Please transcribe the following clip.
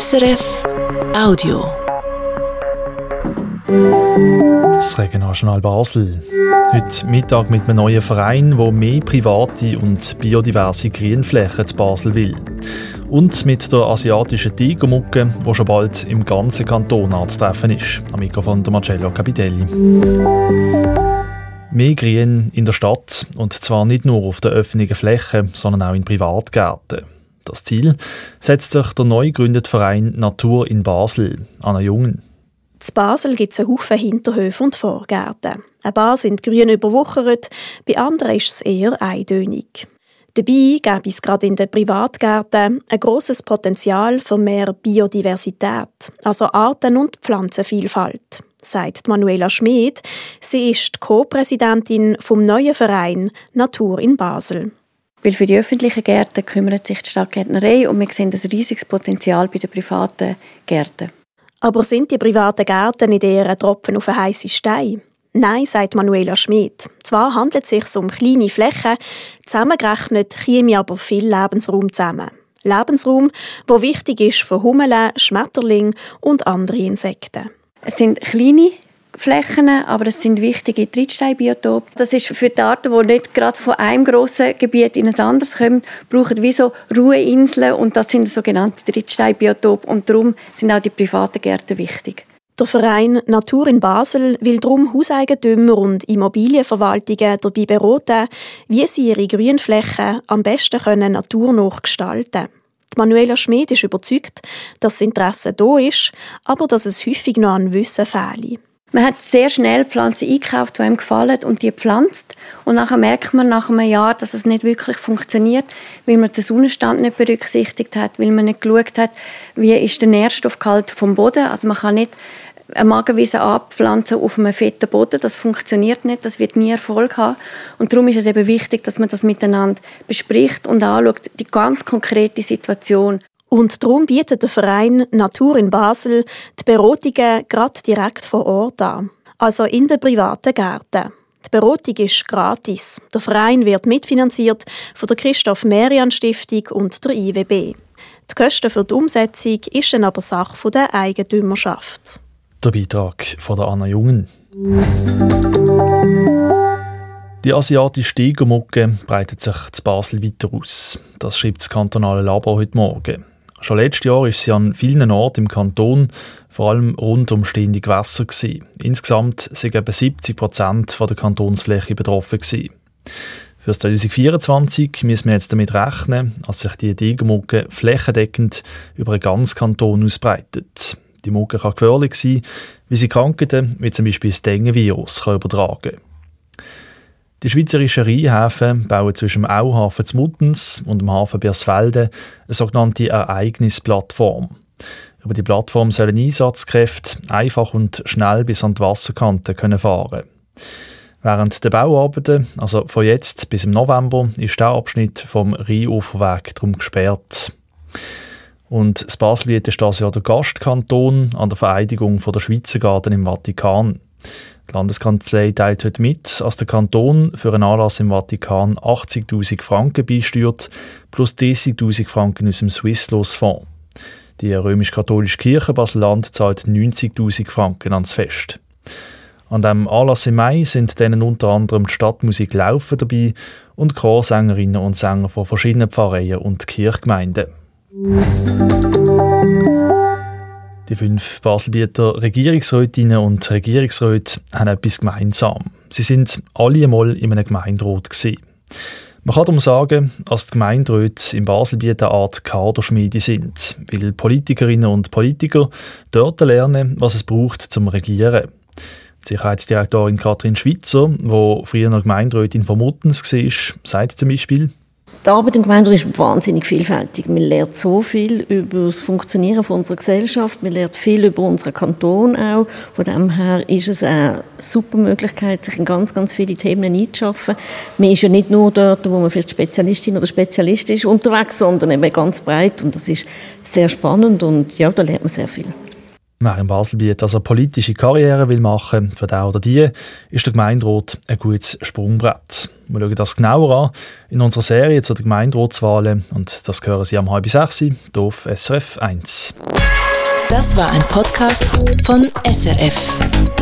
SRF Audio. Das Regionaljournal Basel. Heute Mittag mit einem neuen Verein, der mehr private und biodiverse Grünflächen zu Basel will. Und mit der asiatischen Tigermucke, die schon bald im ganzen Kanton anzutreffen ist. Am Mikrofon der Marcello Capitelli. Mehr Grün in der Stadt und zwar nicht nur auf der öffentlichen Fläche, sondern auch in Privatgärten. Das Ziel setzt sich der neu gegründete Verein Natur in Basel, Anna Jungen. In Basel gibt es einen Haufen Hinterhöfe und Vorgärten. Ein paar sind grün überwuchert, bei anderen ist es eher eintönig. Dabei gäbe es gerade in den Privatgärten ein großes Potenzial für mehr Biodiversität, also Arten- und Pflanzenvielfalt, sagt Manuela Schmid. Sie ist Co-Präsidentin vom neuen Verein Natur in Basel. Weil für die öffentlichen Gärten kümmert sich die Stadtgärtnerei und wir sehen ein riesiges Potenzial bei den privaten Gärten. Aber sind die privaten Gärten nicht eher ein Tropfen auf einen heißen Stein? Nein, sagt Manuela Schmidt. Zwar handelt es sich um kleine Flächen, zusammengerechnet käme aber viel Lebensraum zusammen. Lebensraum, wo wichtig ist für Hummeln, Schmetterlinge und andere Insekten. Es sind kleine Flächen, aber es sind wichtige Trittsteinbiotope. Das ist für die Arten, die nicht gerade von einem grossen Gebiet in ein anderes kommen, brauchen wie so Ruheinseln und das sind sogenannte Trittsteinbiotope und darum sind auch die privaten Gärten wichtig. Der Verein Natur in Basel will darum Hauseigentümer und Immobilienverwaltungen dabei beraten, wie sie ihre Grünflächen am besten können naturnah gestalten können. Manuela Schmid ist überzeugt, dass das Interesse da ist, aber dass es häufig noch an Wissen fehle. Man hat sehr schnell Pflanzen eingekauft, die einem gefallen und die pflanzt. Und nachher merkt man nach einem Jahr, dass es nicht wirklich funktioniert, weil man den Sonnenstand nicht berücksichtigt hat, weil man nicht geschaut hat, wie ist der Nährstoffgehalt vom Boden. Also man kann nicht eine Magenwiese abpflanzen auf einem fetten Boden. Das funktioniert nicht, das wird nie Erfolg haben. Und darum ist es eben wichtig, dass man das miteinander bespricht und anschaut, die ganz konkrete Situation. Und darum bietet der Verein Natur in Basel die Beratungen gerade direkt vor Ort an, also in den privaten Gärten. Die Beratung ist gratis. Der Verein wird mitfinanziert von der Christoph Merian Stiftung und der IWB. Die Kosten für die Umsetzung ist dann aber Sache der Eigentümerschaft. Der Beitrag von der Anna Jungen. Die asiatische Tigermucke breitet sich zu Basel weiter aus. Das schreibt das kantonale Labor heute Morgen. Schon letztes Jahr ist sie an vielen Orten im Kanton, vor allem rund um stehende Gewässer. Gewesen. Insgesamt sind etwa 70 Prozent der Kantonsfläche betroffen. Gewesen. Für 2024 müssen wir jetzt damit rechnen, dass sich die Tigermucke flächendeckend über einen ganzen Kanton ausbreitet. Die Mucke kann gefährlich sein, wie sie Krankheiten wie zum Beispiel das Dengue-Virus übertragen kann. Die schweizerischen Rheinhäfen bauen zwischen dem Auhafen zu Muttens und dem Hafen Biersfelde eine sogenannte Ereignisplattform. Über die Plattform sollen Einsatzkräfte einfach und schnell bis an die Wasserkante können fahren Während der Bauarbeiten, also von jetzt bis im November, ist der Abschnitt vom Rheinuferweg darum gesperrt. Und das Baselbiet ist das ja der Gastkanton an der Vereidigung der Schweizer Garten im Vatikan. Die Landeskanzlei teilt heute mit, dass der Kanton für einen Anlass im Vatikan 80.000 Franken beisteuert, plus 30.000 Franken aus dem Swisslos-Fonds. Die römisch-katholische Kirche Basel-Land zahlt 90.000 Franken ans Fest. An dem Anlass im Mai sind dann unter anderem die Stadtmusik Laufen dabei und Chorsängerinnen und Sänger von verschiedenen Pfarreien und Kirchgemeinden. Die fünf Baselbieter Regierungsrätinnen und Regierungsräte haben etwas gemeinsam. Sie sind alle einmal in einem Gemeinderat. Gewesen. Man kann darum sagen, dass die Gemeinderäte im Baselbiet eine Art Kaderschmiede sind, weil Politikerinnen und Politiker dort lernen, was es braucht zum Regieren. Die Sicherheitsdirektorin Katrin Schwitzer, die früher noch Gemeinderätin von Muttens war, sagt zum Beispiel, die Arbeit im Gemeinderat ist wahnsinnig vielfältig. Man lernt so viel über das Funktionieren von unserer Gesellschaft, man lernt viel über unseren Kanton auch. Von dem her ist es eine super Möglichkeit, sich in ganz, ganz viele Themen einzuschaffen. Man ist ja nicht nur dort, wo man vielleicht Spezialistin oder Spezialist ist, unterwegs, sondern eben ganz breit und das ist sehr spannend und ja, da lernt man sehr viel. Wer in Baselbiet also politische Karriere will machen, für den oder die, ist der Gemeinderat ein gutes Sprungbrett. Wir schauen das genauer an in unserer Serie zu den Gemeinderatswahlen und das hören Sie am halb sechs auf SRF 1. Das war ein Podcast von SRF.